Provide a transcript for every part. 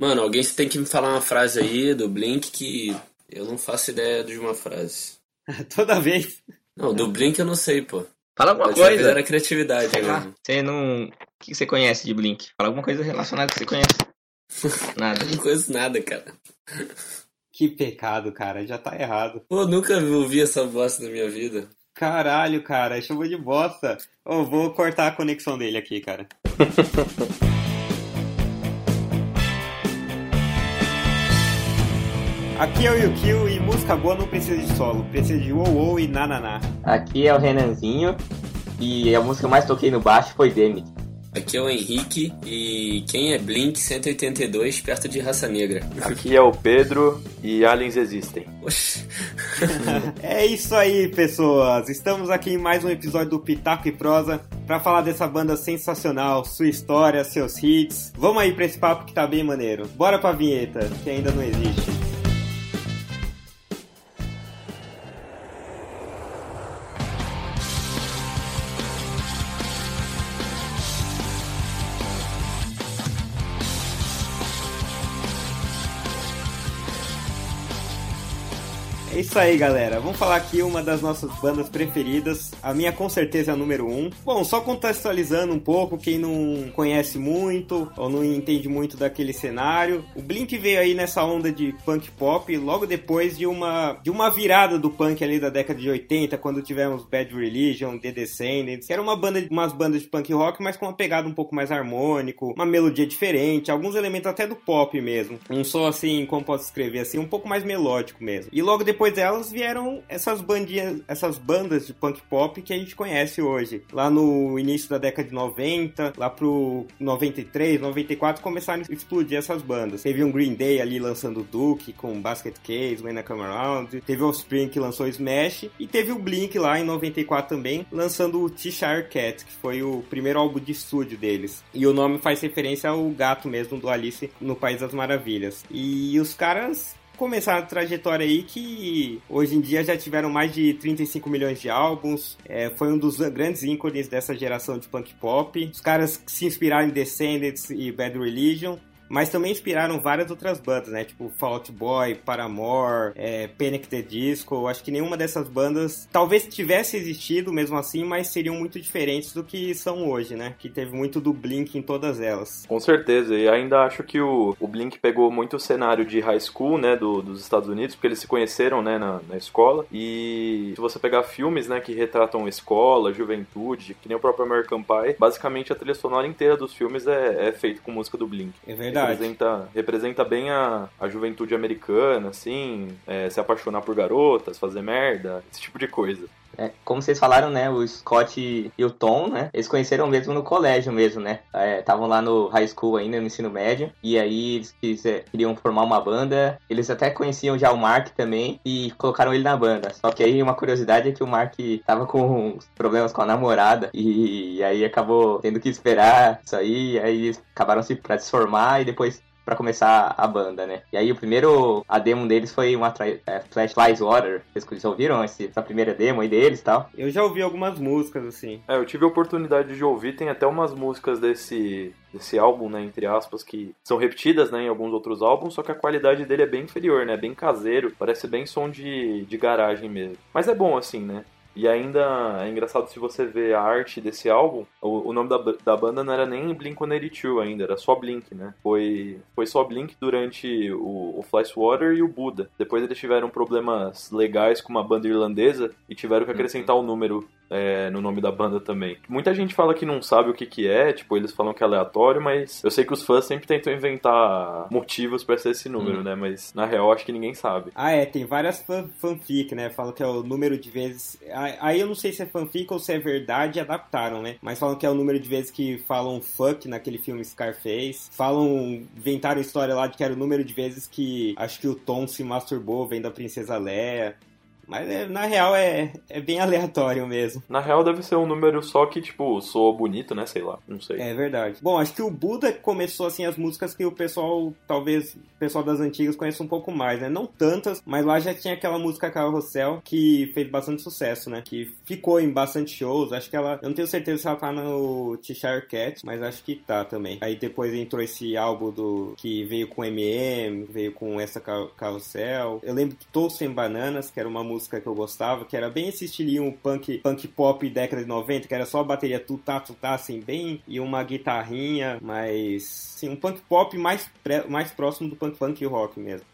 Mano, alguém tem que me falar uma frase aí do Blink que eu não faço ideia de uma frase. Toda vez. Não, do Blink eu não sei, pô. Fala alguma vez coisa. Era criatividade mesmo. você não. O que você conhece de Blink? Fala alguma coisa relacionada que você conhece. Nada. Não conheço nada, cara. Que pecado, cara. Já tá errado. Pô, nunca ouvi essa voz na minha vida. Caralho, cara. Chamou de bosta. Ô, vou cortar a conexão dele aqui, cara. Aqui é o Yukio e música boa não precisa de solo, precisa de wow wow e nananá. Aqui é o Renanzinho e a música que eu mais toquei no baixo foi Demi. Aqui é o Henrique e quem é Blink 182 perto de Raça Negra? Aqui é o Pedro e aliens existem. Oxi. É isso aí, pessoas. Estamos aqui em mais um episódio do Pitaco e Prosa pra falar dessa banda sensacional, sua história, seus hits. Vamos aí pra esse papo que tá bem maneiro. Bora pra vinheta, que ainda não existe. Isso aí, galera. Vamos falar aqui uma das nossas bandas preferidas. A minha com certeza é a número um. Bom, só contextualizando um pouco, quem não conhece muito ou não entende muito daquele cenário, o Blink veio aí nessa onda de punk pop logo depois de uma de uma virada do punk ali da década de 80, quando tivemos Bad Religion, The Descendants, que era uma banda, umas bandas de punk rock, mas com uma pegada um pouco mais harmônico, uma melodia diferente, alguns elementos até do pop mesmo. Um som assim, como posso escrever assim, um pouco mais melódico mesmo. E logo depois delas vieram essas bandinhas, essas bandas de punk pop que a gente conhece hoje. Lá no início da década de 90, lá pro 93, 94 começaram a explodir essas bandas. Teve um Green Day ali lançando Duke com Basket Case, When I Come Around, teve o Offspring que lançou Smash e teve o Blink lá em 94 também lançando o T-Shire Cat, que foi o primeiro álbum de estúdio deles. E o nome faz referência ao gato mesmo do Alice no País das Maravilhas. E os caras começaram a trajetória aí que hoje em dia já tiveram mais de 35 milhões de álbuns. É, foi um dos grandes ícones dessa geração de punk pop. Os caras se inspiraram em Descendants e Bad Religion. Mas também inspiraram várias outras bandas, né? Tipo Fall Out Boy, Paramore, é, Panic! The Disco. Acho que nenhuma dessas bandas talvez tivesse existido mesmo assim, mas seriam muito diferentes do que são hoje, né? Que teve muito do Blink em todas elas. Com certeza, e ainda acho que o, o Blink pegou muito o cenário de high school, né, do- dos Estados Unidos, porque eles se conheceram, né, na, na escola. E se você pegar filmes, né, que retratam escola, juventude, que nem o próprio American Pie, basicamente a trilha sonora inteira dos filmes é, é feita com música do Blink. É verdade. Representa, representa bem a, a juventude americana, assim, é, se apaixonar por garotas, fazer merda, esse tipo de coisa. É, como vocês falaram, né? O Scott e o Tom, né? Eles conheceram mesmo no colégio mesmo, né? Estavam lá no high school ainda, no ensino médio. E aí eles quise- queriam formar uma banda. Eles até conheciam já o Mark também e colocaram ele na banda. Só que aí uma curiosidade é que o Mark tava com problemas com a namorada. E, e aí acabou tendo que esperar isso aí. Aí eles acabaram se pra e depois pra começar a banda, né? E aí o primeiro, a demo deles foi uma é, Flash Flies Water. Vocês ouviram esse- essa primeira demo aí deles e tal? Eu já ouvi algumas músicas assim. É, eu tive a oportunidade de ouvir, tem até umas músicas desse, desse álbum, né, entre aspas, que são repetidas, né, em alguns outros álbuns, só que a qualidade dele é bem inferior, né, bem caseiro, parece bem som de, de garagem mesmo. Mas é bom, assim, né. E ainda é engraçado se você ver a arte desse álbum, o, o nome da, da banda não era nem Blink-182 ainda, era só Blink, né? Foi, foi só Blink durante o, o Flyswater e o Buda. Depois eles tiveram problemas legais com uma banda irlandesa e tiveram que acrescentar o número é, no nome da banda também. Muita gente fala que não sabe o que que é, tipo, eles falam que é aleatório, mas eu sei que os fãs sempre tentam inventar motivos pra ser esse número, Uhum. né? Mas na real acho que ninguém sabe. Ah, é, tem várias fan- fanfic, né? Falam que é o número de vezes. Aí eu não sei se é fanfic ou se é verdade e adaptaram, né? Mas falam que é o número de vezes que falam fuck naquele filme Scarface. Falam. Inventaram história lá de que era o número de vezes que acho que o Tom se masturbou vendo a Princesa Leia. Mas é, na real é, é bem aleatório mesmo. Na real deve ser um número só que, tipo, soa bonito, né? Sei lá, não sei. É verdade. Bom, acho que o Buda começou assim as músicas que o pessoal, talvez, o pessoal das antigas conheça um pouco mais, né? Não tantas, mas lá já tinha aquela música Carrossel que fez bastante sucesso, né? Que ficou em bastante shows. Acho que ela, eu não tenho certeza se ela tá no Cheshire Cat, mas acho que tá também. Aí depois entrou esse álbum do que veio com MM, veio com essa Carrossel. Eu lembro que Tô Sem Bananas, que era uma música que eu gostava, que era bem esse estilinho punk, punk pop década de 90, que era só a bateria tutá, tutá, assim, bem, e uma guitarrinha, mas, sim, um punk pop mais, mais próximo do punk punk rock mesmo.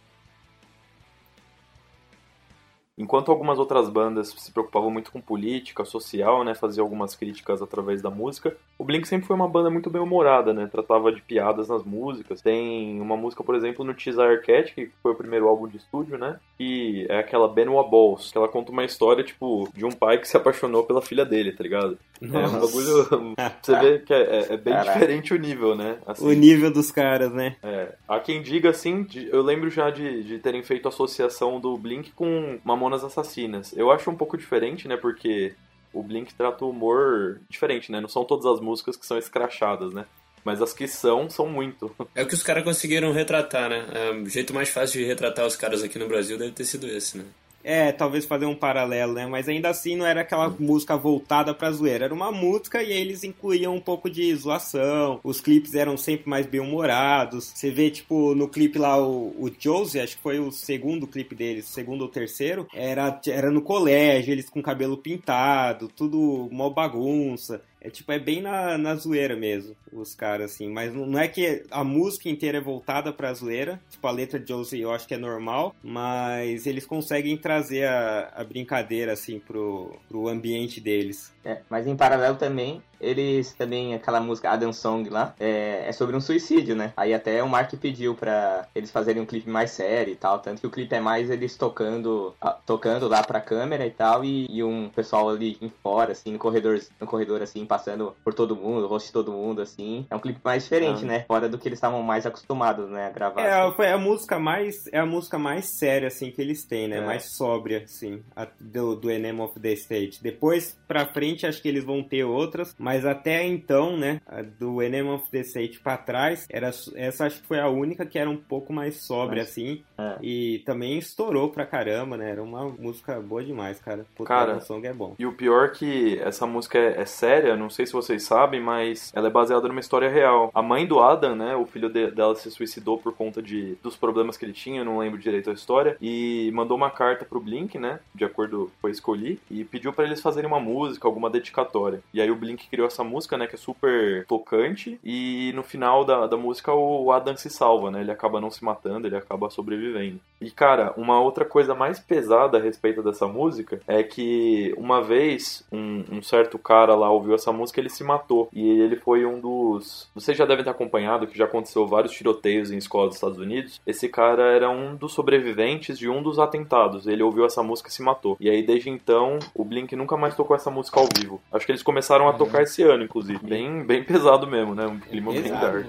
Enquanto algumas outras bandas se preocupavam muito com política, social, né, faziam algumas críticas através da música, o Blink sempre foi uma banda muito bem humorada, né, tratava de piadas nas músicas. Tem uma música, por exemplo, no Desire Cat, que foi o primeiro álbum de estúdio, né, que é aquela Benoit Balls, que ela conta uma história, tipo, de um pai que se apaixonou pela filha dele, tá ligado? Nossa. É um bagulho... você vê que é, é, é bem Caraca. diferente o nível, né? Assim, o nível dos caras, né? É. Há quem diga, assim, eu lembro já de, de terem feito associação do Blink com uma Mamonas Assassinas. Eu acho um pouco diferente, né? Porque o Blink trata o humor diferente, né? Não são todas as músicas que são escrachadas, né? Mas as que são, são muito. É o que os caras conseguiram retratar, né? É, o jeito mais fácil de retratar os caras aqui no Brasil deve ter sido esse, né? É, talvez fazer um paralelo, né? Mas ainda assim não era aquela música voltada pra zoeira. Era uma música e eles incluíam um pouco de zoação. Os clipes eram sempre mais bem-humorados. Você vê, tipo, no clipe lá, o, o Josie, acho que foi o segundo clipe deles, segundo ou terceiro, era, era no colégio, eles com cabelo pintado, tudo mó bagunça. É tipo, é bem na, na zoeira mesmo, os caras, assim. Mas não é que a música inteira é voltada pra zoeira. Tipo, a letra de Josie eu acho que é normal, mas eles conseguem trazer a, a brincadeira, assim, pro, pro ambiente deles. É, mas em paralelo também, eles também, aquela música Adam Song lá, é, é, sobre um suicídio, né? Aí até o Mark pediu pra eles fazerem um clipe mais sério e tal, tanto que o clipe é mais eles tocando tocando lá pra câmera e tal, e, e um pessoal ali em fora, assim, no corredor, no corredor, assim, passando por todo mundo, o rosto de todo mundo, assim. É um clipe mais diferente, ah. né? Fora do que eles estavam mais acostumados, né, a gravar. É, assim. foi a música mais, é a música mais séria, assim, que eles têm, né? É. Mais sóbria, assim, a, do, do Enema of the State. Depois, pra frente, frente acho que eles vão ter outras, mas até então, né, do Enemy of the State pra trás, era, essa acho que foi a única que era um pouco mais sóbria, mas, assim, é. e também estourou pra caramba, né, era uma música boa demais, cara. Puta, cara, o song é bom. E o pior é que essa música é, é, séria, não sei se vocês sabem, mas ela é baseada numa história real. A mãe do Adam, né, o filho de, dela se suicidou por conta de, dos problemas que ele tinha, eu não lembro direito a história, e mandou uma carta pro Blink, né, de acordo com a escolhi, e pediu para eles fazerem uma música, alguma uma dedicatória. E aí o Blink criou essa música, né, que é super tocante, e no final da, da música o Adam se salva, né, ele acaba não se matando, ele acaba sobrevivendo. E cara, uma outra coisa mais pesada a respeito dessa música é que uma vez um, um certo cara lá ouviu essa música ele se matou. E ele foi um dos. Vocês já devem ter acompanhado que já aconteceu vários tiroteios em escolas dos Estados Unidos. Esse cara era um dos sobreviventes de um dos atentados. Ele ouviu essa música e se matou. E aí desde então o Blink nunca mais tocou essa música ao vivo. Acho que eles começaram a tocar esse ano, inclusive. Bem, bem pesado mesmo, né? Um clima bem dark.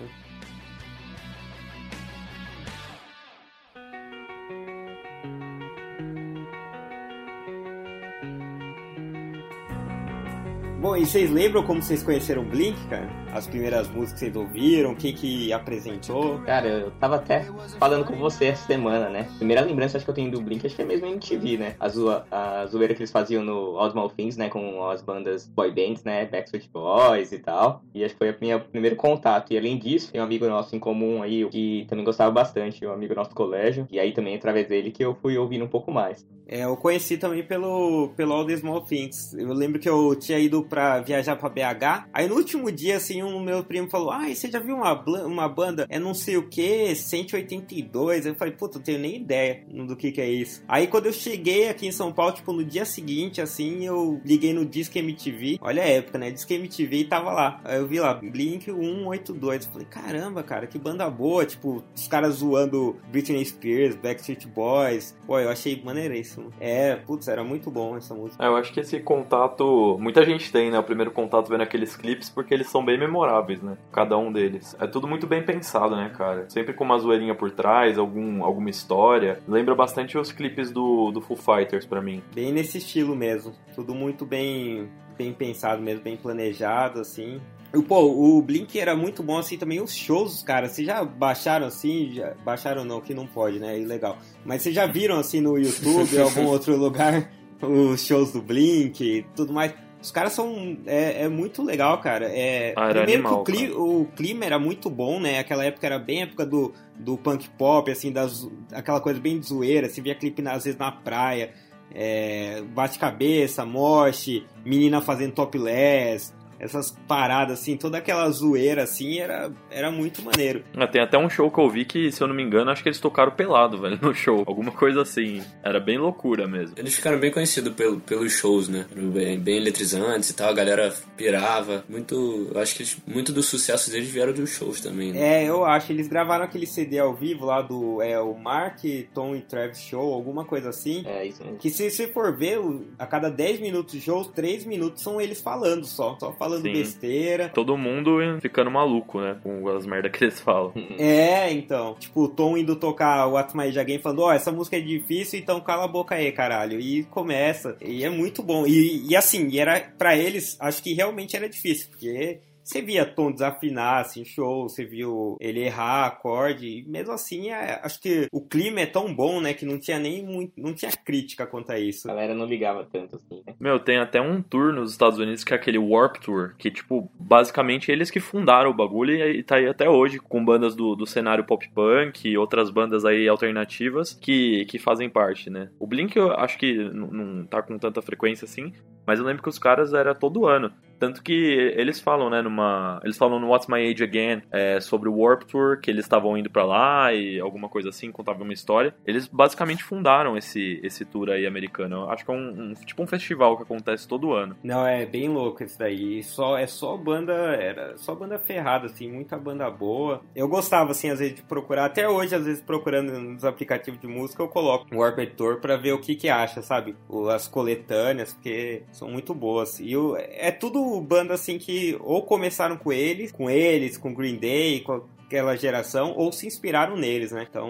E vocês lembram como vocês conheceram o Blink, cara? As primeiras músicas que vocês ouviram, quem que apresentou? Cara, eu tava até falando com você essa semana, né? Primeira lembrança acho que eu tenho do Blink, acho que é mesmo em MTV, né? A, zoa, a zoeira que eles faziam no All Small Things, né? Com as bandas boy bands, né? Backstreet Boys e tal. E acho que foi o meu primeiro contato. E além disso, tem um amigo nosso em comum aí, que também gostava bastante, um amigo nosso do colégio. E aí também, através dele, que eu fui ouvindo um pouco mais. É, eu conheci também pelo, pelo All the Small Things. Eu lembro que eu tinha ido pra viajar pra BH. Aí no último dia, assim, um meu primo falou: Ah, você já viu uma, uma banda? É não sei o que, 182. Eu falei, puta, não tenho nem ideia do que que é isso. Aí quando eu cheguei aqui em São Paulo, tipo, no dia seguinte, assim, eu liguei no Disque MTV. Olha a época, né? Disque MTV e tava lá. Aí eu vi lá, Blink 182. Eu falei, caramba, cara, que banda boa. Tipo, os caras zoando Britney Spears, Backstreet Boys. Pô, eu achei maneiríssimo. É, putz, era muito bom essa música. É, eu acho que esse contato, muita gente tem, né, o primeiro contato vendo aqueles clipes, porque eles são bem memoráveis, né? Cada um deles. É tudo muito bem pensado, né, cara? Sempre com uma zoeirinha por trás, algum, alguma história. Lembra bastante os clipes do, do Foo Fighters para mim. Bem nesse estilo mesmo. Tudo muito bem, bem pensado mesmo, bem planejado, assim. E, pô, o Blink era muito bom, assim, também os shows, cara. Vocês já baixaram, assim? Já... Baixaram não, que não pode, né? É ilegal. Mas vocês já viram, assim, no YouTube ou algum outro lugar, os shows do Blink e tudo mais? Os caras são. É, é muito legal, cara. É, Ah, primeiro animal, que o, cli- o clima era muito bom, né? Aquela época era bem época do, do punk pop, assim, das, aquela coisa bem de zoeira. Você via clipe, às vezes, na praia. É, Bate-cabeça, moche, menina fazendo topless. Essas paradas, assim, toda aquela zoeira, assim, era, era muito maneiro. Ah, Tem até um show que eu vi que, se eu não me engano, acho que eles tocaram pelado, velho, no show. Alguma coisa assim. Era bem loucura mesmo. Eles ficaram bem conhecidos pelo, pelos shows, né? Bem, bem eletrizantes e tal, a galera pirava. Muito. Eu acho que eles- muito do sucesso deles vieram dos shows também, né? É, eu acho. Eles gravaram aquele CD ao vivo lá do é, o Mark, Tom e Travis Show, alguma coisa assim. É, isso mesmo. Que se você for ver, a cada 10 minutos de show, 3 minutos são eles falando só. Só falando Sim. besteira. Todo mundo ficando maluco, né? Com as merdas que eles falam. É, então. Tipo, o Tom indo tocar o What's My Age Again falando, ó, essa música é difícil, então cala a boca aí, caralho. E começa. E é muito bom. E, e assim, e era pra eles, acho que realmente era difícil, porque você via Tom desafinar, assim, show, você viu ele errar acorde, e mesmo assim, é- acho que o clima é tão bom, né, que não tinha nem muito, não tinha crítica quanto a isso. A galera não ligava tanto assim, né? Meu, tem até um tour nos Estados Unidos que é aquele Warp Tour, que, tipo, basicamente eles que fundaram o bagulho e, e tá aí até hoje, com bandas do, do cenário pop punk e outras bandas aí alternativas que, que fazem parte, né? O Blink eu acho que não tá com tanta frequência assim, mas eu lembro que os caras era todo ano. Tanto que eles falam, né, numa. Eles falam no What's My Age Again é, sobre o Warp Tour, que eles estavam indo pra lá e alguma coisa assim, contavam uma história. Eles basicamente fundaram esse, esse tour aí americano. Eu acho que é um, um- tipo um festival que acontece todo ano. Não, é bem louco isso daí. Só, é só banda, era só banda ferrada, assim, muita banda boa. Eu gostava, assim, às vezes, de procurar, até hoje, às vezes, procurando nos aplicativos de música, eu coloco o Warped Tour pra ver o que que acha, sabe? As coletâneas, porque são muito boas. E é tudo banda, assim, que ou começaram com eles, com eles, com Green Day, com aquela geração, ou se inspiraram neles, né? Então,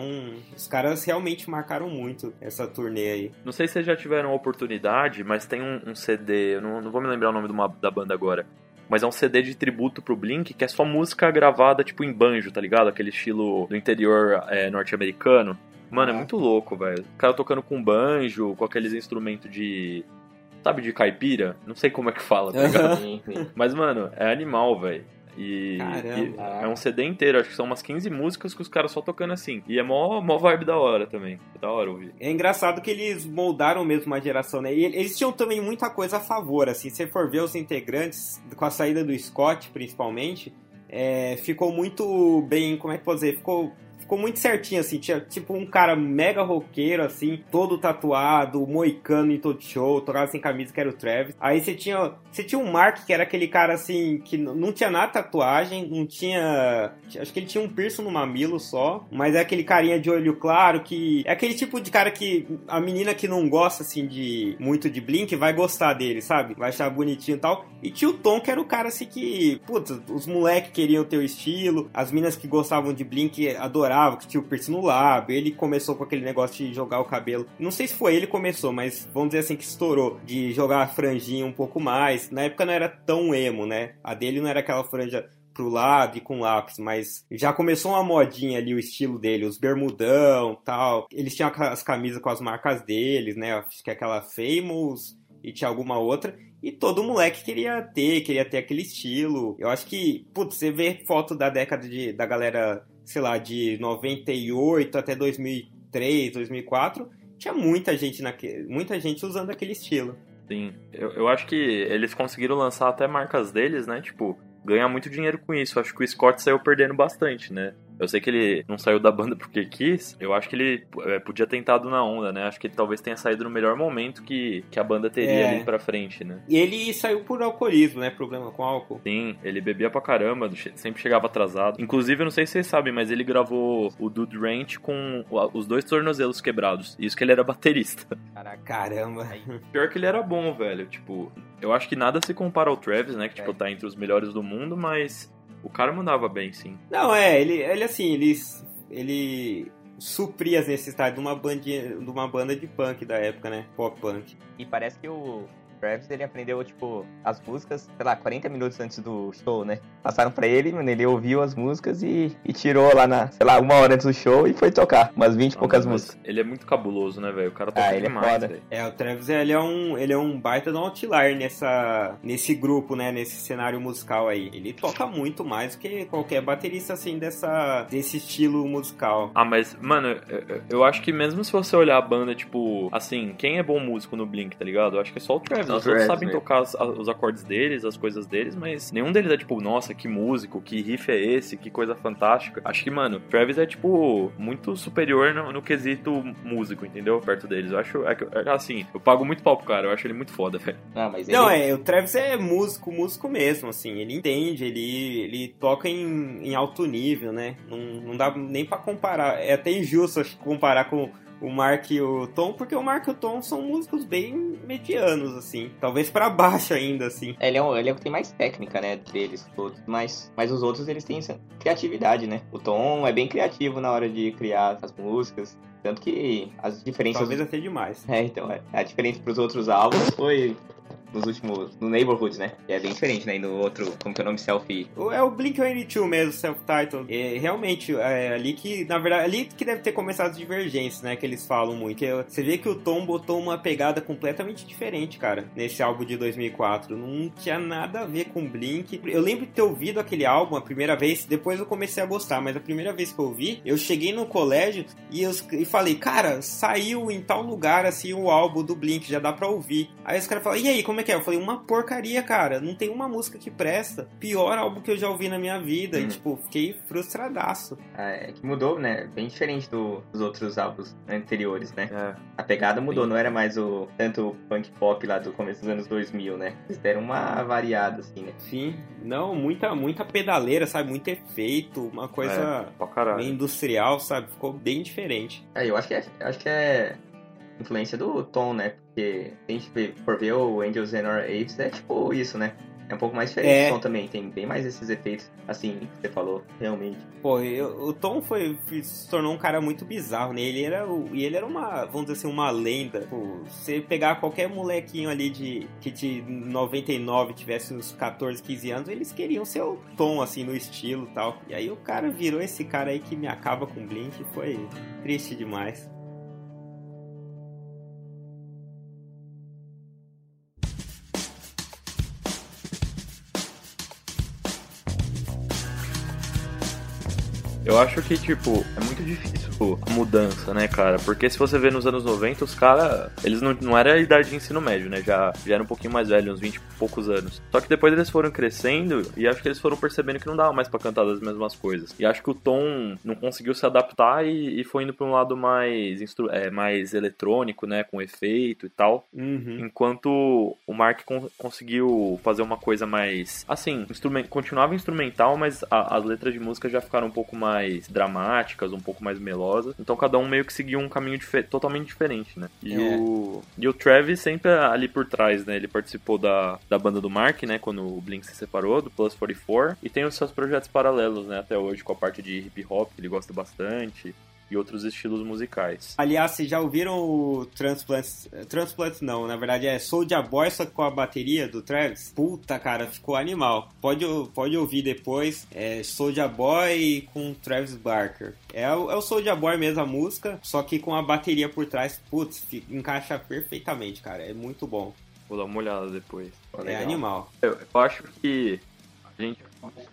os caras realmente marcaram muito essa turnê aí. Não sei se vocês já tiveram a oportunidade, mas tem um, um CD, eu não, não vou me lembrar o nome de uma- da banda agora. Mas é um CD de tributo pro Blink, que é só música gravada, tipo, em banjo, tá ligado? Aquele estilo do interior é, norte-americano. Mano, é muito louco, velho. O cara tocando com banjo, com aqueles instrumentos de. Sabe, de caipira? Não sei como é que fala, tá ligado? Mas, mano, é animal, velho. E, Caramba. e é um CD inteiro, acho que são umas 15 músicas que os caras só tocando assim. E é mó, mó vibe da hora também. É da hora ouvir. É engraçado que eles moldaram mesmo uma geração, né? E eles tinham também muita coisa a favor, assim. Se você for ver os integrantes, com a saída do Scott, principalmente, é, ficou muito bem, como é que pode dizer? Ficou, ficou muito certinho, assim. Tinha tipo um cara mega roqueiro, assim, todo tatuado, moicano em todo show, tocava sem camisa, que era o Travis. Aí você tinha, você tinha o Mark, que era aquele cara, assim, que não tinha nada tatuagem, não tinha... Acho que ele tinha um piercing no mamilo só, mas é aquele carinha de olho claro, que... É aquele tipo de cara que a menina que não gosta, assim, de muito de Blink vai gostar dele, sabe? Vai achar bonitinho e tal. E tinha o Tom, que era o cara, assim, que... Putz, os moleques queriam ter o estilo, as minas que gostavam de Blink adoravam, que tinha o piercing no lábio. Ele começou com aquele negócio de jogar o cabelo. Não sei se foi ele que começou, mas vamos dizer assim que estourou. De jogar a franjinha um pouco mais. Na época não era tão emo, né? A dele não era aquela franja pro lado e com lápis, mas já começou uma modinha ali o estilo dele, os bermudão tal. Eles tinham as camisas com as marcas deles, né? Acho que é aquela Famous e tinha alguma outra. E todo moleque queria ter, queria ter aquele estilo. Eu acho que, putz, você vê foto da década de, da galera, sei lá, de 98 até 2003, 2004, tinha muita gente naque, muita gente usando aquele estilo. Sim, eu, eu acho que eles conseguiram lançar até marcas deles, né? Tipo, ganhar muito dinheiro com isso. Acho que o Scott saiu perdendo bastante, né? Eu sei que ele não saiu da banda porque quis. Eu acho que ele é, podia ter entrado na onda, né? Acho que ele talvez tenha saído no melhor momento que, que a banda teria É. ali pra frente, né? E ele saiu por alcoolismo, né? Problema com álcool. Sim, ele bebia pra caramba, sempre chegava atrasado. Inclusive, eu não sei se vocês sabem, mas ele gravou o Dude Ranch com os dois tornozelos quebrados. Isso que ele era baterista. Caraca. Caramba. Pior que ele era bom, velho. Tipo, eu acho que nada se compara ao Travis, né? Que, tipo, É. tá entre os melhores do mundo, mas o cara mandava bem, sim. Não, é, ele, ele assim, ele, ele supria as necessidades de uma, bandinha, de uma banda de punk da época, né? Pop punk. E parece que o Travis, ele aprendeu, tipo, as músicas, sei lá, 40 minutos antes do show, né? Passaram pra ele, mano, ele ouviu as músicas e, e tirou lá na, sei lá, uma hora antes do show e foi tocar umas 20 e poucas Mas músicas. Ele é muito cabuloso, né, velho? O cara toca Ah, ele é demais, foda. velho. É, o Travis ele é um, ele é um baita de um outlier nessa, nesse grupo, né? Nesse cenário musical aí. Ele toca muito mais do que qualquer baterista assim dessa, desse estilo musical. Ah, mas, mano, eu- eu- eu acho que mesmo se você olhar a banda, tipo, assim, quem é bom músico no Blink, tá ligado? Eu acho que é só o Travis. Os outros sabem mesmo. tocar a- os acordes deles, as coisas deles, mas nenhum deles é tipo, nossa, que músico, que riff é esse, que coisa fantástica. Acho que, mano, o Travis é, tipo, muito superior no, no quesito músico, entendeu? Perto deles. Eu acho, é, que- é assim, eu pago muito pau pro cara, eu acho ele muito foda, velho. Não, mas ele... Não, é, o Travis é músico, músico mesmo, assim, ele entende, ele, ele toca em, em alto nível, né? Não, não dá nem pra comparar. É até injusto acho, comparar com o Mark e o Tom, porque o Mark e o Tom são músicos bem medianos, assim. Talvez pra baixo ainda, assim. Ele é, um, ele é o que tem mais técnica, né, deles todos. Mas, mas os outros, eles têm essa criatividade, né? O Tom é bem criativo na hora de criar as músicas. Tanto que as diferenças... Talvez até demais. É, então, é. A diferença pros outros álbuns foi nos últimos... No Neighborhood, né? Que é bem diferente, né? E no outro, como que é o nome? Selfie... É o Blink-182 mesmo, self-titled. É, realmente, é ali que, na verdade, ali que deve ter começado as divergências, né? Que eles falam muito. Que você vê que o Tom botou uma pegada completamente diferente, cara, nesse álbum de 2004. Não tinha nada a ver com Blink. Eu lembro de ter ouvido aquele álbum a primeira vez, depois eu comecei a gostar, mas a primeira vez que eu ouvi, eu cheguei no colégio e eu e falei, cara, saiu em tal lugar assim o álbum do Blink, já dá pra ouvir. Aí os caras falaram, e aí, como é que é? Eu falei, uma porcaria, cara, não tem uma música que presta. Pior álbum que eu já ouvi na minha vida. E, Hum. tipo, fiquei frustradaço. É, que mudou, né? Bem diferente do- dos outros álbuns anteriores, né? É. A pegada mudou, Sim. não era mais o tanto o punk pop lá do começo dos anos 2000, né? Eles deram uma variada, assim, né? Sim, não, muita, muita pedaleira, sabe? Muito efeito, uma coisa Pra caralho. meio industrial, sabe? Ficou bem diferente. É, eu acho que é, eu acho que é influência do Tom, né? Porque a gente for ver o Angels and Our Apes, é tipo isso, né? É um pouco mais diferente É. do Tom também, tem bem mais esses efeitos, assim, que você falou, realmente. Pô, eu- o Tom foi, se tornou um cara muito bizarro, né? Ele era, o- e ele era uma, vamos dizer assim, uma lenda. Pô, você pegar qualquer molequinho ali de que de 99 tivesse uns 14, 15 anos, eles queriam ser o Tom, assim, no estilo e tal. E aí o cara virou esse cara aí que me acaba com o Blink, foi triste demais. Eu acho que, tipo, é muito difícil a mudança, né, cara? Porque se você vê nos anos 90, os caras, eles não, não era a idade de ensino médio, né? Já, já eram um pouquinho mais velhos, uns 20 e poucos anos. Só que depois eles foram crescendo e acho que eles foram percebendo que não dava mais pra cantar das mesmas coisas. E acho que o Tom não conseguiu se adaptar e, e foi indo pra um lado mais, instru- é, mais eletrônico, né? Com efeito e tal. Uhum. Enquanto o Mark con- conseguiu fazer uma coisa mais. Assim, instrumen- continuava instrumental, mas a- as letras de música já ficaram um pouco mais dramáticas, um pouco mais melosas. Então cada um meio que seguiu um caminho dife- totalmente diferente, né? E, É. o, e o Travis sempre ali por trás, né? Ele participou da, da banda do Mark, né? Quando o Blink se separou, do Plus 44. E tem os seus projetos paralelos, né? Até hoje, com a parte de hip hop, que ele gosta bastante. E outros estilos musicais. Aliás, vocês já ouviram o Transplant? Transplant não, na verdade é Soulja Boy, só com a bateria do Travis. Puta, cara, ficou animal. Pode, pode ouvir depois. É Soulja Boy com Travis Barker. É, o- é o Soulja Boy mesmo a música, só que com a bateria por trás. Putz, encaixa perfeitamente, cara. É muito bom. Vou dar uma olhada depois. É legal. animal. Eu, eu acho que a gente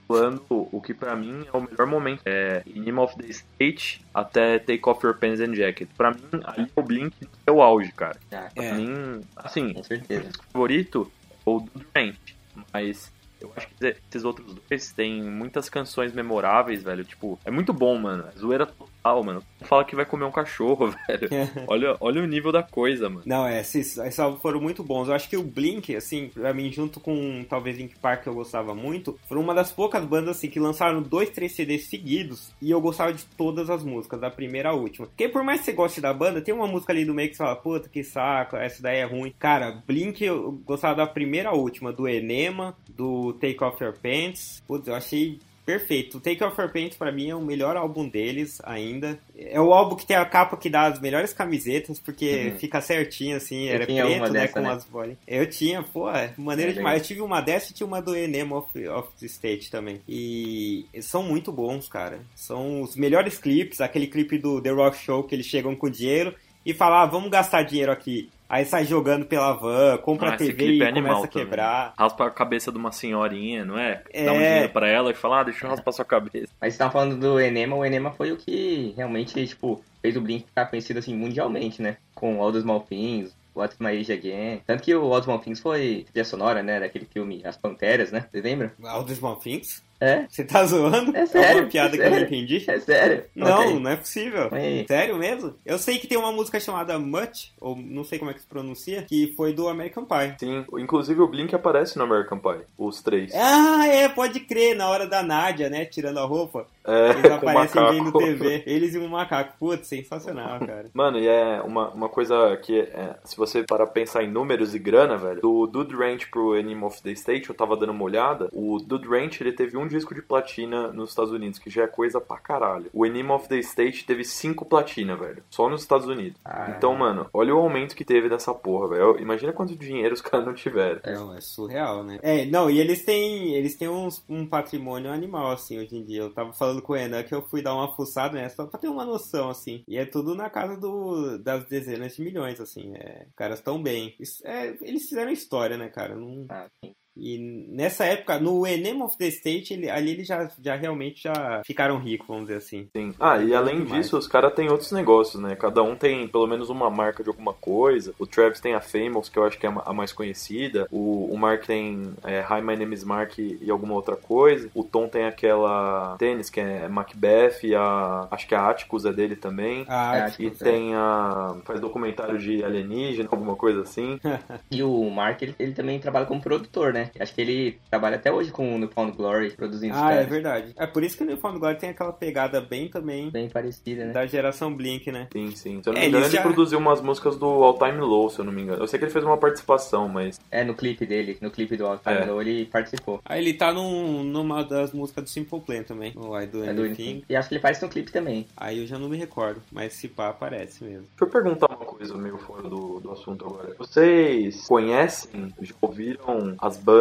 pulando o que pra mim é o melhor momento. É Enema of the State até Take Off Your Pants and Jacket. Pra mim, ali é o Blink é o auge, cara. Ah, Pra É. mim, assim, com certeza. o favorito é o do Ranch. Mas Eu acho que esses outros dois têm muitas canções memoráveis, velho. Tipo, é muito bom, mano. É zoeira total, mano. Fala que vai comer um cachorro, velho. olha, olha o nível da coisa, mano. Não, é, esses, esses álbuns foram muito bons. Eu acho que o Blink, assim, pra mim, junto com talvez Link Park, que eu gostava muito, foram uma das poucas bandas, assim, que lançaram dois, três CDs seguidos e eu gostava de todas as músicas, da primeira à última. Porque por mais que você goste da banda, tem uma música ali do meio que você fala, puta, que saco, essa daí é ruim. Cara, Blink eu gostava da primeira à última, do Enema, do Take Off Your Pants. Putz, eu achei perfeito. Take Off Your Pants pra mim é o melhor álbum deles ainda. É o álbum que tem a capa que dá as melhores camisetas, porque uhum. fica certinho assim, eu era preto, né, com né? as bolinhas. Eu tinha, pô, maneiro é demais. Eu tive uma dessa e tinha uma do Enema of, of the State também. E são muito bons, cara. São os melhores clipes, aquele clipe do The Rock Show que eles chegam com dinheiro e falam, ah, vamos gastar dinheiro aqui. Aí sai jogando pela van, compra ah, a TV e é começa a quebrar. Também. Raspa a cabeça de uma senhorinha, não é? é? Dá um dinheiro pra ela e fala, ah, deixa eu raspar sua cabeça. Mas você tava falando do Enema, o Enema foi o que realmente, tipo, fez o Blink ficar conhecido assim mundialmente, né? Com All the Small Things, What's My Age Again. Tanto que o All the Small Things foi trilha sonora, né? Daquele filme As Panteras, né? Você lembra? All Small Things? É? Você tá zoando? É sério? É uma piada é que eu não entendi? É sério? Não, okay. não é possível. Sério mesmo? Eu sei que tem uma música chamada Much, ou não sei como é que se pronuncia, que foi do American Pie. Sim, inclusive o Blink aparece no American Pie, os três. Ah, é, pode crer, na hora da Nádia, né, tirando a roupa. É, eles aparecem vendo TV. Eles e um macaco. Putz, sensacional, cara. Mano, e é uma, uma coisa que, é, se você para pensar em números e grana, velho, do Dude Ranch pro Animal of the State, eu tava dando uma olhada, o Dude Ranch, ele teve um disco de platina nos Estados Unidos, que já é coisa pra caralho. O Animal of the State teve cinco platina, velho, só nos Estados Unidos. Ah, então, mano, olha o aumento que teve dessa porra, velho. Imagina quanto dinheiro os caras não tiveram. É, é surreal, né? É, não, e eles têm, eles têm uns, um patrimônio animal, assim, hoje em dia. Eu tava falando falando com o Enan que eu fui dar uma fuçada, né? Só pra ter uma noção, assim. E é tudo na casa do, das dezenas de milhões, assim. É, caras tão bem. Isso, é, eles fizeram história, né, cara? Não... Ah, sim. E nessa época, no Enem of the State, ele, ali eles já, já realmente já ficaram ricos, vamos dizer assim. Sim. Ah, e além disso, os caras têm outros negócios, né? Cada um tem pelo menos uma marca de alguma coisa. O Travis tem a Famous, que eu acho que é a mais conhecida. O, o Mark tem é, Hi, My Name is Mark e alguma outra coisa. O Tom tem aquela tênis, que é Macbeth, e a. Acho que a Atticus é dele também. Ah, e tem a. faz documentário de alienígena, alguma coisa assim. e o Mark, ele, ele também trabalha como produtor, né? Acho que ele trabalha até hoje com o Newfound Glory, produzindo Ah, é verdade. É por isso que o Newfound Glory tem aquela pegada bem também... Bem parecida, né? Da geração Blink, né? Sim, sim. Se eu não me é, engano, ele, já... produziu umas músicas do All Time Low, se eu não me engano. Eu sei que ele fez uma participação, mas... É, no clipe dele, no clipe do All Time é. Low, ele participou. Ah, ele tá num, numa das músicas do Simple Plan também, no I Do é Anything. E acho que ele faz no clipe também. Aí eu já não me recordo, mas se pá, aparece mesmo. Deixa eu perguntar uma coisa meio fora do, do assunto agora. Vocês conhecem, já ouviram as bandas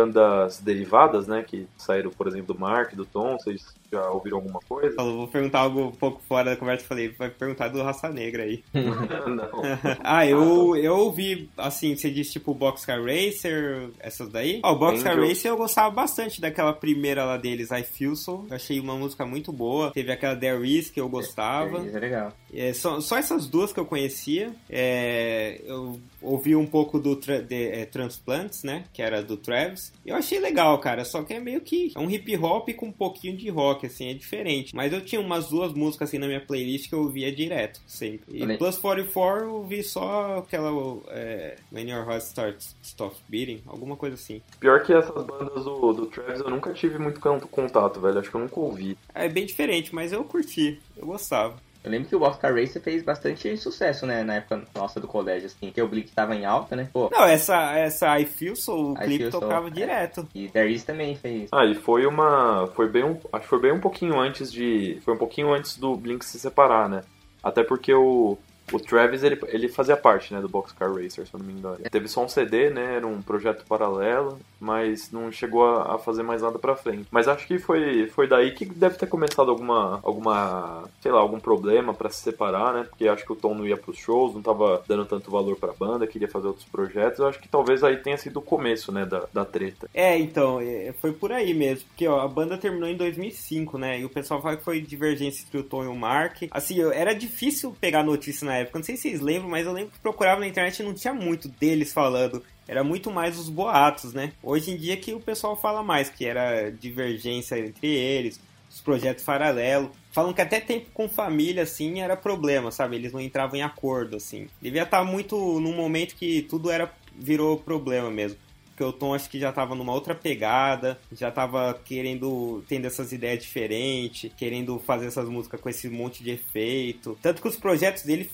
derivadas, né? Que saíram, por exemplo, do Mark, do Tom, vocês já ouviram alguma coisa? Falou, vou perguntar algo um pouco fora da conversa. Falei, vai perguntar do Raça Negra aí. ah, eu, eu ouvi, assim, você disse tipo Boxcar Racer, essas daí? Ó, oh, o Boxcar Racer eu gostava bastante daquela primeira lá deles, I Feel So. Eu achei uma música muito boa. Teve aquela There Is que eu gostava. É, é legal. É, só, só essas duas que eu conhecia. É, eu ouvi um pouco do tra de, é, Transplants, né? Que era do Travis. Eu achei legal, cara. Só que é meio que é um hip hop com um pouquinho de rock, assim, é diferente. Mas eu tinha umas duas músicas assim na minha playlist que eu ouvia direto, sempre. E Plus 44 eu vi só aquela é, When Your Heart Starts Stop Beating, alguma coisa assim. Pior que essas bandas do, do Travis eu nunca tive muito contato, velho. Acho que eu nunca ouvi. É bem diferente, mas eu curti. Eu gostava. Eu lembro que o Oscar Racer fez bastante sucesso, né? Na época nossa do colégio, assim. Que o Blink tava em alta, né? Pô. Não, essa, essa I Feel So, o I clipe tocava so, direto. É. E There Is também fez. Ah, e foi uma... Foi bem um... Acho que foi bem um pouquinho antes de... Foi um pouquinho antes do Blink se separar, né? Até porque o... O Travis, ele, ele fazia parte, né, do Boxcar Racer, se eu não me engano. Teve só um CD, né, era um projeto paralelo, mas não chegou a, a, fazer mais nada pra frente. Mas acho que foi, foi daí que deve ter começado alguma, alguma sei lá, algum problema para se separar, né, porque acho que o Tom não ia pros shows, não tava dando tanto valor pra banda, queria fazer outros projetos. Eu acho que talvez aí tenha sido o começo, né, da, da treta. É, então, é, foi por aí mesmo, porque ó, a banda terminou em 2005, né, e o pessoal fala que foi divergência entre o Tom e o Mark. Assim, era difícil pegar notícia na na época. Não sei se vocês lembram, mas eu lembro que procurava na internet e não tinha muito deles falando. Era muito mais os boatos, né? Hoje em dia que o pessoal fala mais, que era divergência entre eles, os projetos paralelos. Falam que até tempo com família, assim, era problema, sabe? Eles não entravam em acordo, assim. Devia estar muito num momento que tudo era virou problema mesmo porque o Tom acho que já tava numa outra pegada, já tava querendo, tendo essas ideias diferentes, querendo fazer essas músicas com esse monte de efeito. Tanto que os projetos dele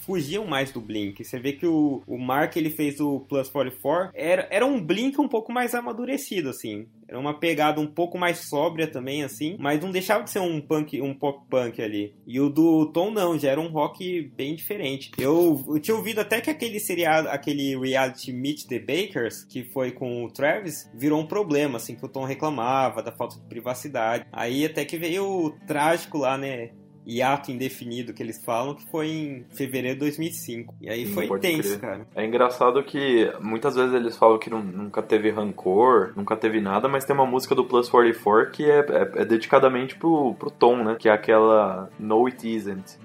fugiam mais do Blink. Você vê que o, o Mark, ele fez o Plus 44, era, era um Blink um pouco mais amadurecido, assim. Era uma pegada um pouco mais sóbria também, assim, mas não deixava de ser um punk, um pop punk ali. E o do Tom não, já era um rock bem diferente. Eu, eu tinha ouvido até que aquele seriado, aquele reality Meet the Bakers, que foi com o Travis, virou um problema, assim, que o Tom reclamava da falta de privacidade. Aí até que veio o trágico lá, né? Hiato indefinido que eles falam, que foi em fevereiro de 2005. E aí foi tenso, crer. cara. É engraçado que muitas vezes eles falam que não, nunca teve rancor, nunca teve nada, mas tem uma música do Plus 44 que é, é, é dedicadamente pro, pro Tom, né? Que é aquela No It Isn't.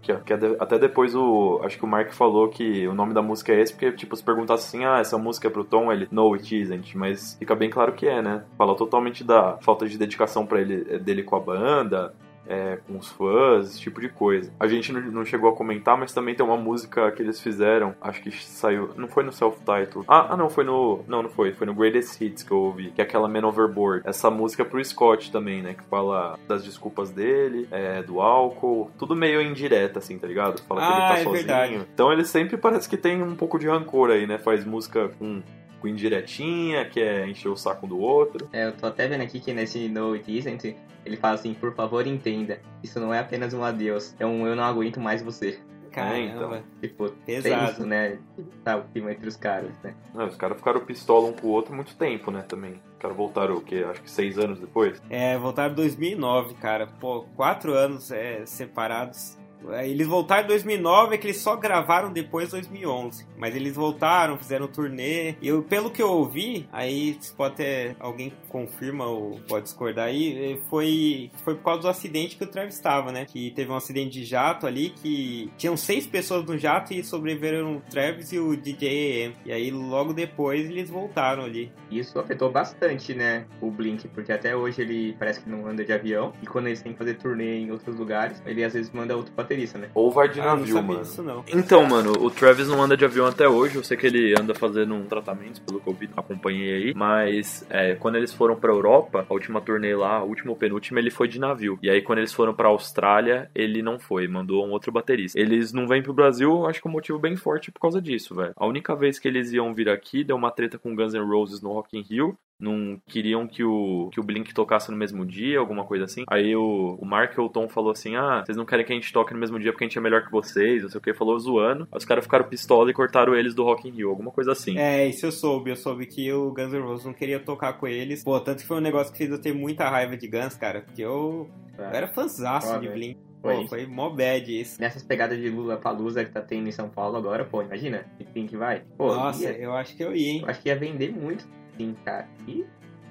Que, que é até depois o. Acho que o Mark falou que o nome da música é esse, porque, tipo, se perguntasse assim, ah, essa música é pro Tom, ele, no, it isn't. Mas fica bem claro que é, né? Fala totalmente da falta de dedicação para ele dele com a banda, é, com os fãs, esse tipo de coisa. A gente não, chegou a comentar, mas também tem uma música que eles fizeram, acho que saiu, não foi no self-title. Ah, ah, não, foi no, não, não foi, foi no Greatest Hits que eu ouvi, que é aquela Man Overboard. Essa música é pro Scott também, né, que fala das desculpas dele, é, do álcool, tudo meio indireta, assim, tá ligado? Fala ah, que ele tá é sozinho. Verdade. Então ele sempre parece que tem um pouco de rancor aí, né, faz música com com indiretinha, que é encher o saco do outro. É, eu tô até vendo aqui que nesse No It Isn't, ele fala assim, por favor entenda, isso não é apenas um adeus, é um eu não aguento mais você. Caramba. É, então. Tipo, Pesado. isso, né? Tá o clima entre os caras, né? Não, os caras ficaram pistola um pro outro muito tempo, né, também. Os caras voltaram o quê? Acho que seis anos depois? É, voltaram em 2009, cara. Pô, quatro anos é, separados eles voltaram em 2009, é que eles só gravaram depois de 2011. Mas eles voltaram, fizeram turnê. E eu, pelo que eu ouvi, aí pode ter alguém confirma ou pode discordar aí, eh, foi, foi por causa do acidente que o Travis estava, né? Que teve um acidente de jato ali que tinham seis pessoas no jato e sobreviveram o Travis e o DJ AM. E aí logo depois eles voltaram ali. Isso afetou bastante, né? O Blink, porque até hoje ele parece que não anda de avião. E quando eles têm que fazer turnê em outros lugares, ele às vezes manda outro baterista, né? Ou vai de ah, navio, não mano. Disso, não. Então, mano, o Travis não anda de avião até hoje. Eu sei que ele anda fazendo um tratamento, pelo que eu vi, acompanhei aí. Mas é, quando eles foram pra Europa, a última turnê lá, a última ou penúltima, ele foi de navio. E aí, quando eles foram pra Austrália, ele não foi, mandou um outro baterista. Eles não vêm pro Brasil, acho que é um motivo bem forte por causa disso, velho. A única vez que eles iam vir aqui, deu uma treta com Guns N' Roses no Rock in Rio não queriam que o, que o Blink tocasse no mesmo dia, alguma coisa assim. Aí o, o Mark ou o Tom falou assim: Ah, vocês não querem que a gente toque no mesmo dia porque a gente é melhor que vocês, não sei o que, falou zoando. Aí os caras ficaram pistola e cortaram eles do Rock in Rio, alguma coisa assim. É, isso eu soube, eu soube que o Guns N' Roses não queria tocar com eles. Pô, tanto que foi um negócio que fez eu ter muita raiva de Guns, cara, porque eu, é. eu era fãzaço de Blink. Pô, foi, foi mó bad isso. Nessas pegadas de Lula Palusa que tá tendo em São Paulo agora, pô, imagina, quem que vai? Pô, Nossa, ia, eu acho que eu ia, hein? Eu acho que ia vender muito, sim, cara. E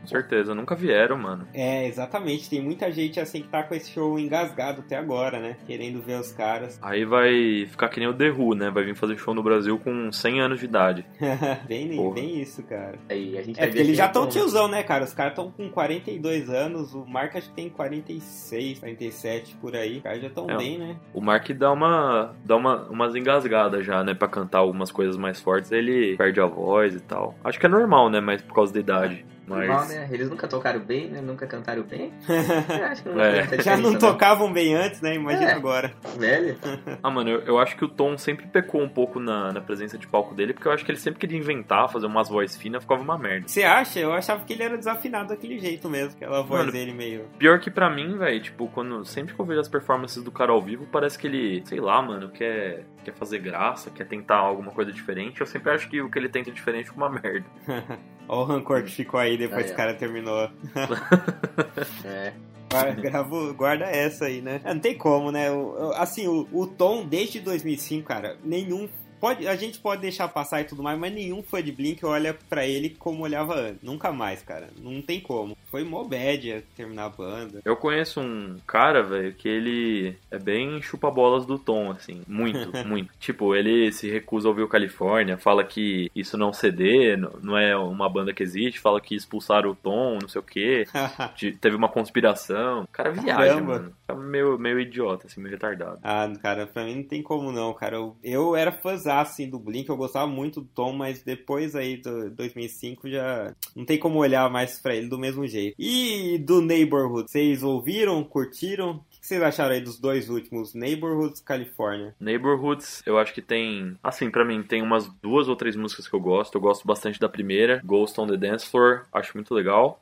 com certeza, nunca vieram, mano. É, exatamente. Tem muita gente assim que tá com esse show engasgado até agora, né? Querendo ver os caras. Aí vai ficar que nem o The Who, né? Vai vir fazer show no Brasil com 100 anos de idade. bem, bem isso, cara. Aí, a gente é porque eles já estão tiozão, né, cara? Os caras estão com 42 anos, o Mark acho que tem 46, 47 por aí. Os caras já estão é, bem, né? O Mark dá uma dá uma, umas engasgadas já, né? Pra cantar algumas coisas mais fortes, ele perde a voz e tal. Acho que é normal, né? Mas por causa da idade. Mas... Normal, né? Eles nunca tocaram bem, né? Nunca cantaram bem. acho que não é. Já não tocavam bem antes, né? Imagina é. agora. Velho. ah, mano, eu, eu, acho que o Tom sempre pecou um pouco na, na presença de palco dele, porque eu acho que ele sempre queria inventar, fazer umas vozes finas, ficava uma merda. Você acha? Eu achava que ele era desafinado daquele jeito mesmo, aquela voz mano, dele meio. Pior que pra mim, velho, tipo, quando sempre que eu vejo as performances do cara ao vivo, parece que ele, sei lá, mano, quer, quer fazer graça, quer tentar alguma coisa diferente. Eu sempre acho que o que ele tenta diferente é uma merda. Olha o rancor que ficou aí depois que o cara terminou. é. Guarda, guarda essa aí, né? Não tem como, né? Assim, o, o Tom, desde 2005, cara, nenhum pode, a gente pode deixar passar e tudo mais, mas nenhum fã de Blink olha para ele como olhava antes. Nunca mais, cara. Não tem como. Foi mó bad terminar a banda. Eu conheço um cara, velho, que ele é bem chupa-bolas do Tom, assim. Muito, muito. Tipo, ele se recusa a ouvir o Califórnia, fala que isso não é um CD, não é uma banda que existe, fala que expulsaram o Tom, não sei o quê. teve uma conspiração. O cara viaja, Caramba. mano. É meio, meio idiota, assim, meio retardado. Ah, cara, pra mim não tem como não, cara. Eu, eu era fãzão, assim, do Blink, eu gostava muito do Tom, mas depois aí do 2005 já não tem como olhar mais pra ele do mesmo jeito. E do Neighborhood, vocês ouviram, curtiram? O que vocês acharam aí dos dois últimos, Neighborhoods California? Neighborhoods, eu acho que tem, assim, para mim, tem umas duas ou três músicas que eu gosto. Eu gosto bastante da primeira, Ghost on the Dance Floor, acho muito legal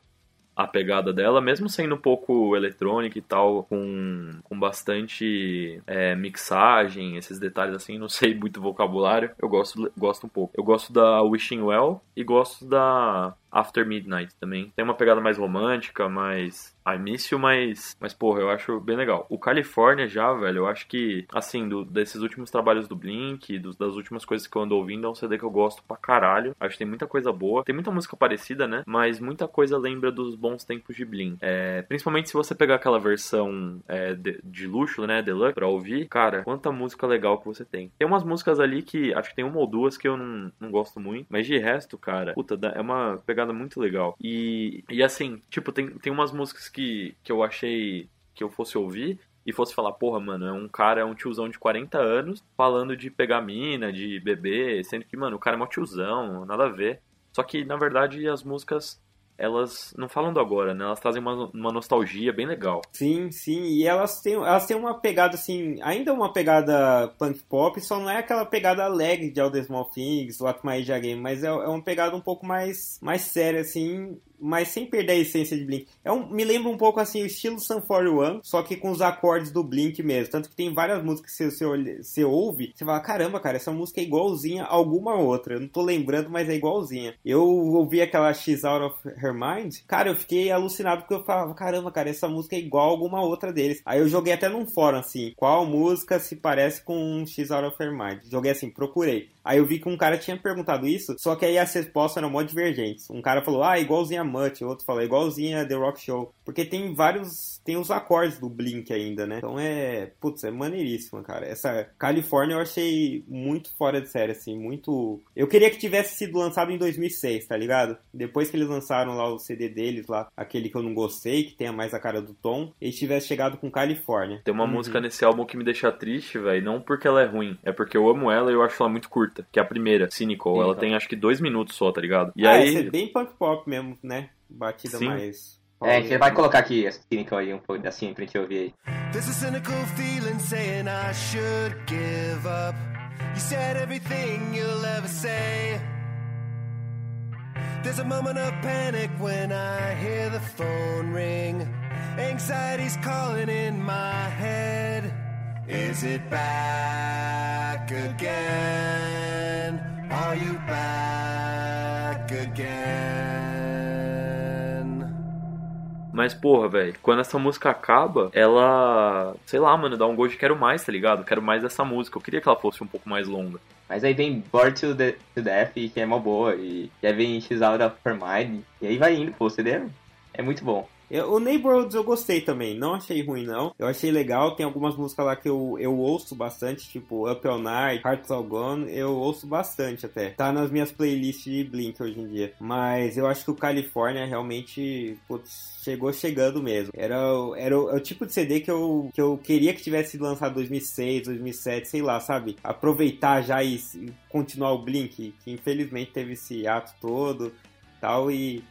a pegada dela, mesmo sendo um pouco eletrônica e tal, com, com bastante é, mixagem, esses detalhes assim, não sei muito vocabulário, eu gosto, gosto um pouco. Eu gosto da Wishing Well e gosto da After Midnight também. Tem uma pegada mais romântica, mais I Miss You, mas, mas porra, eu acho bem legal. O California já, velho, eu acho que, assim, do, desses últimos trabalhos do Blink, das últimas coisas que eu ando ouvindo, é um CD que eu gosto pra caralho. Acho que tem muita coisa boa. Tem muita música parecida, né? Mas muita coisa lembra dos bons tempos de Blink. É, principalmente se você pegar aquela versão é, de, de, luxo, né, Deluxe, pra ouvir, cara, quanta música legal que você tem. Tem umas músicas ali que, acho que tem uma ou duas que eu não, não gosto muito, mas de resto, cara, puta, é uma pegada muito legal. E, e assim, tipo, tem, tem umas músicas que, que eu achei que eu fosse ouvir e fosse falar, porra, mano, é um cara, é um tiozão de 40 anos falando de pegar mina, de beber, sendo que, mano, o cara é mó tiozão, nada a ver. Só que, na verdade, as músicas elas não falam do agora, né? Elas trazem uma, uma nostalgia bem legal. Sim, sim. E elas têm, elas têm uma pegada, assim, ainda uma pegada punk pop, só não é aquela pegada alegre de All the Small Things, What My Age Game, mas é, é uma pegada um pouco mais, mais séria, assim, mas sem perder a essência de Blink. É um, me lembra um pouco assim o estilo Sun 41, só que com os acordes do Blink mesmo. Tanto que tem várias músicas que você, você, ouve, você fala, caramba, cara, essa música é igualzinha a alguma outra. Eu não tô lembrando, mas é igualzinha. Eu ouvi aquela She's Out of Her Mind, cara, eu fiquei alucinado porque eu falava, caramba, cara, essa música é igual a alguma outra deles. Aí eu joguei até num fórum assim, qual música se parece com She's Out of Her Mind? Joguei assim, procurei. Aí eu vi que um cara tinha perguntado isso, só que aí as respostas eram mó divergentes. Um cara falou, ah, igualzinha Mutt, o outro falou, igualzinha The Rock Show. Porque tem vários, tem os acordes do Blink ainda, né? Então é, putz, é maneiríssima, cara. Essa California eu achei muito fora de série, assim, muito... Eu queria que tivesse sido lançado em 2006, tá ligado? Depois que eles lançaram lá o CD deles, lá, aquele que eu não gostei, que tenha mais a cara do Tom, eles tivessem chegado com California. Tem uma uhum. música nesse álbum que me deixa triste, velho, não porque ela é ruim, é porque eu amo ela e eu acho ela muito curta curta, que é a primeira, Cynical. Sim, ela então. tem acho que dois minutos só, tá ligado? E ah, aí... é bem punk pop mesmo, né? Batida Sim. mais... É, a gente vai colocar aqui a Cynical aí, um pouco assim, pra gente ouvir aí. There's a cynical feeling saying I should give up. You said everything you'll ever say. There's a moment of panic when I hear the phone ring. Anxiety's calling in my head. Is it back again? Are you Mas, porra, velho, quando essa música acaba, ela. Sei lá, mano, dá um gosto de quero mais, tá ligado? Quero mais dessa música. Eu queria que ela fosse um pouco mais longa. Mas aí vem Bored to, the, to Death, que é uma boa. E aí vem X Out of Her Mind. E aí vai indo, pô, CD é, é muito bom. Eu, o Neighborhoods eu gostei também, não achei ruim não. Eu achei legal, tem algumas músicas lá que eu, eu ouço bastante, tipo Up All Night, Hearts All Gone, eu ouço bastante até. Tá nas minhas playlists de Blink hoje em dia. Mas eu acho que o California realmente, putz, chegou chegando mesmo. Era, era o, é o, tipo de CD que eu, que eu queria que tivesse sido lançado em 2006, 2007, sei lá, sabe? Aproveitar já e, e continuar o Blink, que infelizmente teve esse ato todo tal e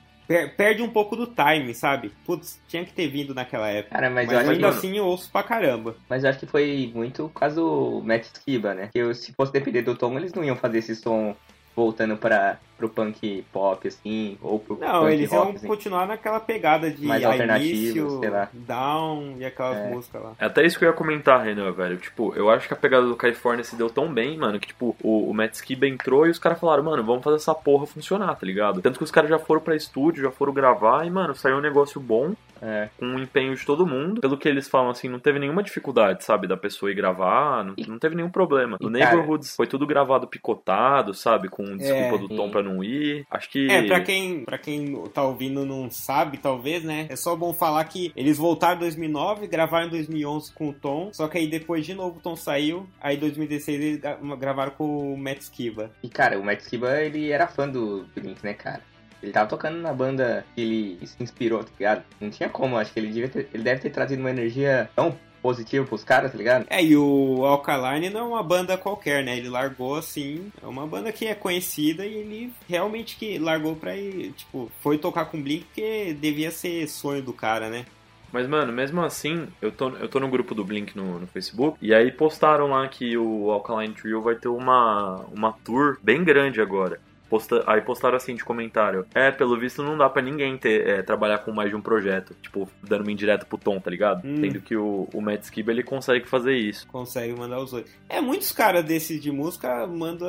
perde um pouco do time, sabe? Putz, tinha que ter vindo naquela época. Cara, mas, mas ainda que... assim eu ouço pra caramba. Mas eu acho que foi muito caso do Matt Skiba, né? Que se fosse depender do Tom, eles não iam fazer esse som voltando para pro punk pop, assim, ou pro Não, punk eles rock, iam assim. continuar naquela pegada de Mais início, down e aquelas é. músicas lá. É até isso que eu ia comentar, Renan, velho. Tipo, eu acho que a pegada do California se deu tão bem, mano, que, tipo, o, o Matt Skiba entrou e os caras falaram, mano, vamos fazer essa porra funcionar, tá ligado? Tanto que os caras já foram pra estúdio, já foram gravar e, mano, saiu um negócio bom. É. com o empenho de todo mundo. Pelo que eles falam, assim, não teve nenhuma dificuldade, sabe, da pessoa ir gravar, não, não teve nenhum problema. No E, cara- Neighborhoods foi tudo gravado picotado, sabe, com desculpa do sim. Tom pra não ir. Acho que... É, pra quem, pra quem tá ouvindo e não sabe, talvez, né? É só bom falar que eles voltaram em 2009, gravaram em 2011 com o Tom, só que aí depois de novo o Tom saiu, aí em 2016 eles gra- gravaram com o Matt Skiba. E, cara, o Matt Skiba, ele era fã do Blink, né, cara? Ele tava tocando na banda que ele se inspirou, tá ligado? Não tinha como, acho que ele, devia ter- ele deve ter trazido uma energia tão positiva pros caras, tá ligado? É, e o Alkaline não é uma banda qualquer, né? Ele largou assim, é uma banda que é conhecida e ele realmente que largou pra ir, tipo, foi tocar com o Blink porque devia ser sonho do cara, né? Mas, mano, mesmo assim, eu tô, eu tô no grupo do Blink no, no Facebook, e aí postaram lá que o Alkaline Trio vai ter uma, uma tour bem grande agora. Posta, aí postaram assim de comentário. É, pelo visto não dá pra ninguém ter, é, trabalhar com mais de um projeto. Tipo, dando uma indireta pro Tom, tá ligado? Hum. Sendo que o, o Matt Skiba, ele consegue fazer isso. Consegue mandar os dois. É, muitos caras desses de música manda.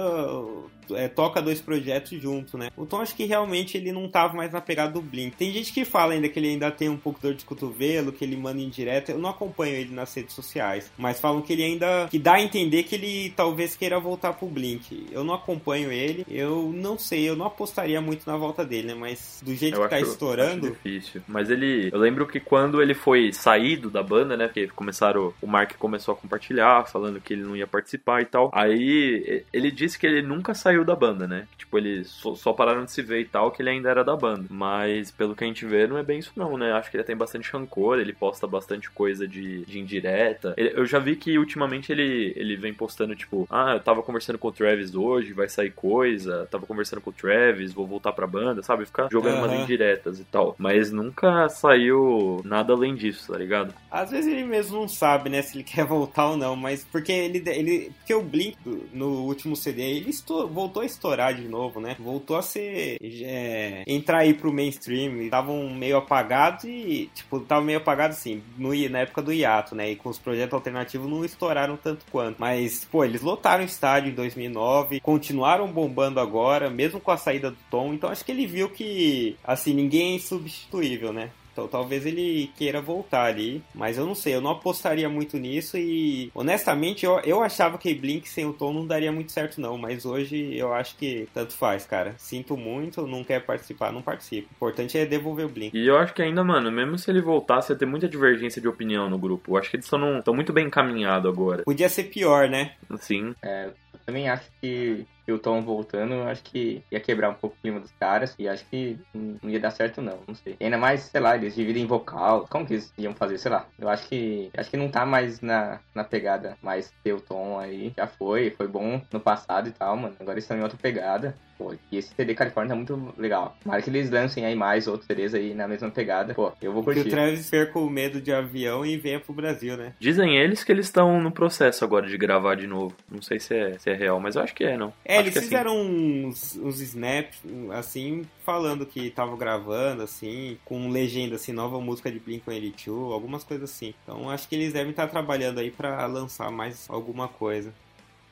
é, toca dois projetos junto, né? O Tom acho que realmente ele não tava mais na pegada do Blink. Tem gente que fala ainda que ele ainda tem um pouco de dor de cotovelo, que ele manda em direto. Eu não acompanho ele nas redes sociais, mas falam que ele ainda. que dá a entender que ele talvez queira voltar pro Blink. Eu não acompanho ele, eu não sei, eu não apostaria muito na volta dele, né? Mas do jeito Eu que tá acho- estourando. acho difícil. Mas ele. Eu lembro que quando ele foi saído da banda, né? Porque começaram. O Mark começou a compartilhar, falando que ele não ia participar e tal. Aí ele disse que ele nunca saiu da banda, né? Tipo, eles só, só pararam de se ver e tal, que ele ainda era da banda. Mas pelo que a gente vê, não é bem isso, não, né? Acho que ele tem bastante rancor, ele posta bastante coisa de, de indireta. Ele- eu já vi que ultimamente ele, ele vem postando, tipo, ah, eu tava conversando com o Travis hoje, vai sair coisa. Tava conversando com o Travis, vou voltar pra banda, sabe? Ficar jogando umas Aham. indiretas e tal. Mas nunca saiu nada além disso, tá ligado? Às vezes ele mesmo não sabe, né, se ele quer voltar ou não, mas porque ele, ele porque o Blink no último CD ele estou- voltou a estourar de novo, né? Voltou a ser é, entrar aí pro mainstream, estavam meio apagados e tipo tava meio apagado assim no na época do hiato, né? E com os projetos alternativos não estouraram tanto quanto, mas pô eles lotaram o estádio em 2009, continuaram bombando agora, mesmo com a saída do Tom. Então acho que ele viu que assim ninguém é insubstituível, né? Então talvez ele queira voltar ali. Mas eu não sei, eu não apostaria muito nisso e honestamente eu, eu achava que Blink sem o Tom não daria muito certo não. Mas hoje eu acho que tanto faz, cara. Sinto muito, não quer participar, não participa. O importante é devolver o Blink. E eu acho que ainda, mano, mesmo se ele voltasse, ia ter muita divergência de opinião no grupo. Eu acho que eles estão muito bem encaminhados agora. Podia ser pior, né? Assim, É, eu também acho que, que o Tom voltando, eu acho que ia quebrar um pouco o clima dos caras. E acho que não ia dar certo, não. Não sei. E ainda mais, sei lá, eles dividem vocal. Como que eles iam fazer? Sei lá. Eu acho que. Acho que não tá mais na, na pegada mais ter o Tom aí. Já foi, foi bom no passado e tal, mano. Agora eles estão em outra pegada. Pô, e esse CD Califórnia tá muito legal. Tomara que eles lancem aí mais outros CDs aí na mesma pegada. Pô, eu vou Que o curtir. Travis perca o medo de avião e venha pro Brasil, né? dizem eles que eles estão no processo agora de gravar de novo. Não sei se é, se é real, mas eu acho que é, não. É, Acho eles que sim. fizeram uns, uns snaps, assim, falando que estavam gravando, assim, com legenda, assim, nova música de Blink-182, algumas coisas assim. Então, acho que eles devem estar trabalhando aí pra lançar mais alguma coisa.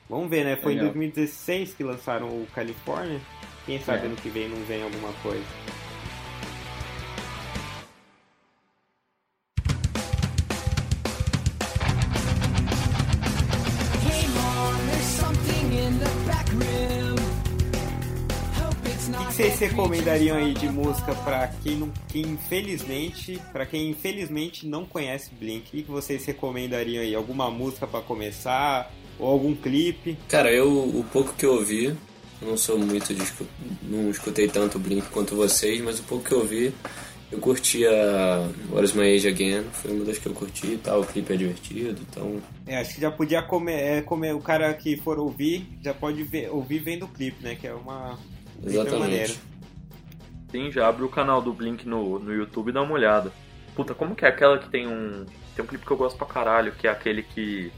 Vamos ver, né? Foi em Legal. 2016 que lançaram o California. Quem sabe É. ano que vem não vem alguma coisa. Vocês recomendariam aí de música pra quem, não, quem infelizmente, para quem infelizmente não conhece Blink? O que vocês recomendariam aí? Alguma música pra começar? Ou algum clipe? Cara, eu, o pouco que eu ouvi, eu não sou muito de não escutei tanto Blink quanto vocês, mas o pouco que eu ouvi, eu curti a What is My Age Again, foi uma das que eu curti e tal, o clipe é divertido, então É, acho que já podia comer, é, comer o cara que for ouvir, já pode ver, ouvir vendo o clipe, né? Que é uma. Exatamente. Sim, já abre o canal do Blink no, no YouTube e dá uma olhada. Puta, como que é aquela que tem um. Tem um clipe que eu gosto pra caralho, que é aquele que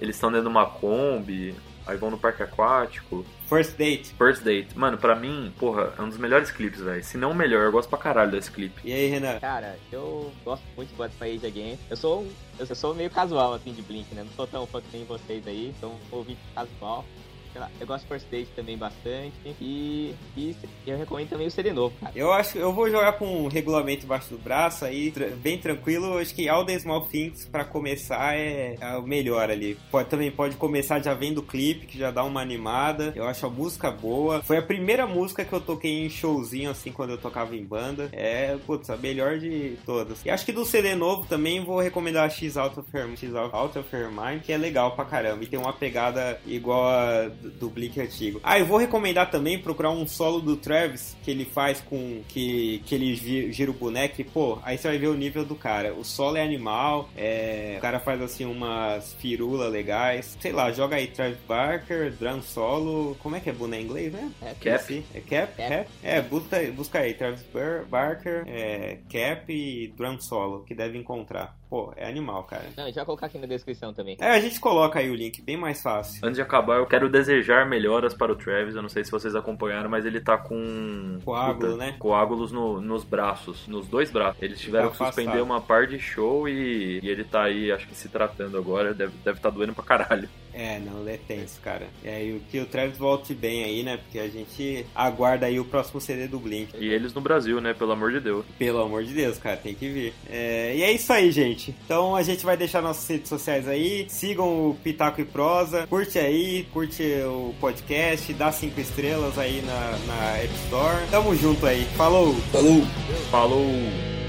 eles estão dentro de uma Kombi, aí vão no parque aquático. First Date. First Date. Mano, pra mim, porra, é um dos melhores clipes, velho. Se não o melhor, eu gosto pra caralho desse clipe. E aí, Renan? Cara, eu gosto muito de My Age Again. Eu sou, um- eu sou meio casual, assim, de Blink, né? Não sou tão fã que nem vocês aí, então ouvi casual. Sei lá, eu gosto de First Date também bastante. E, e eu recomendo também o CD novo, cara. Eu acho eu vou jogar com um regulamento embaixo do braço aí, bem tranquilo. Acho que All the Small Things pra começar é, é o melhor ali. Pode, também pode começar já vendo o clipe, que já dá uma animada. Eu acho a música boa. Foi a primeira música que eu toquei em showzinho, assim, quando eu tocava em banda. É, putz, a melhor de todas. E acho que do CD novo também vou recomendar a X Out of Her, X Out of Her Mind, que é legal pra caramba. E tem uma pegada igual a do do Blink antigo. Ah, eu vou recomendar também procurar um solo do Travis que ele faz com que, que ele gi- gira o boneco e, pô, aí você vai ver o nível do cara. O solo é animal, é, o cara faz assim umas firulas legais. Sei lá, joga aí Travis Barker, drum solo. Como é que é boneco em inglês, né? É, Cap. É Cap? Cap. Cap? É, busca, busca aí, Travis Bar- Barker, é, Cap e drum solo, que deve encontrar. Pô, é animal, cara. Não, a gente vai colocar aqui na descrição também. É, a gente coloca aí o link, bem mais fácil. Antes de acabar, eu quero desejar melhoras para o Travis. Eu não sei se vocês acompanharam, mas ele tá com. Coágulo, né? Coágulos no- nos braços, nos dois braços. Eles tiveram Tá que suspender afastado. uma par de show e, e ele tá aí, acho que se tratando agora. Deve estar tá doendo pra caralho. É, não, é tenso, cara. É, e o que o Travis volte bem aí, né? Porque a gente aguarda aí o próximo CD do Blink. E eles no Brasil, né? Pelo amor de Deus. Pelo amor de Deus, cara, tem que vir. É, e é isso aí, gente. Então a gente vai deixar nossas redes sociais aí. Sigam o Pitaco e Prosa. Curte aí, curte o podcast, dá cinco estrelas aí na, na App Store. Tamo junto aí. Falou! Falou! Falou!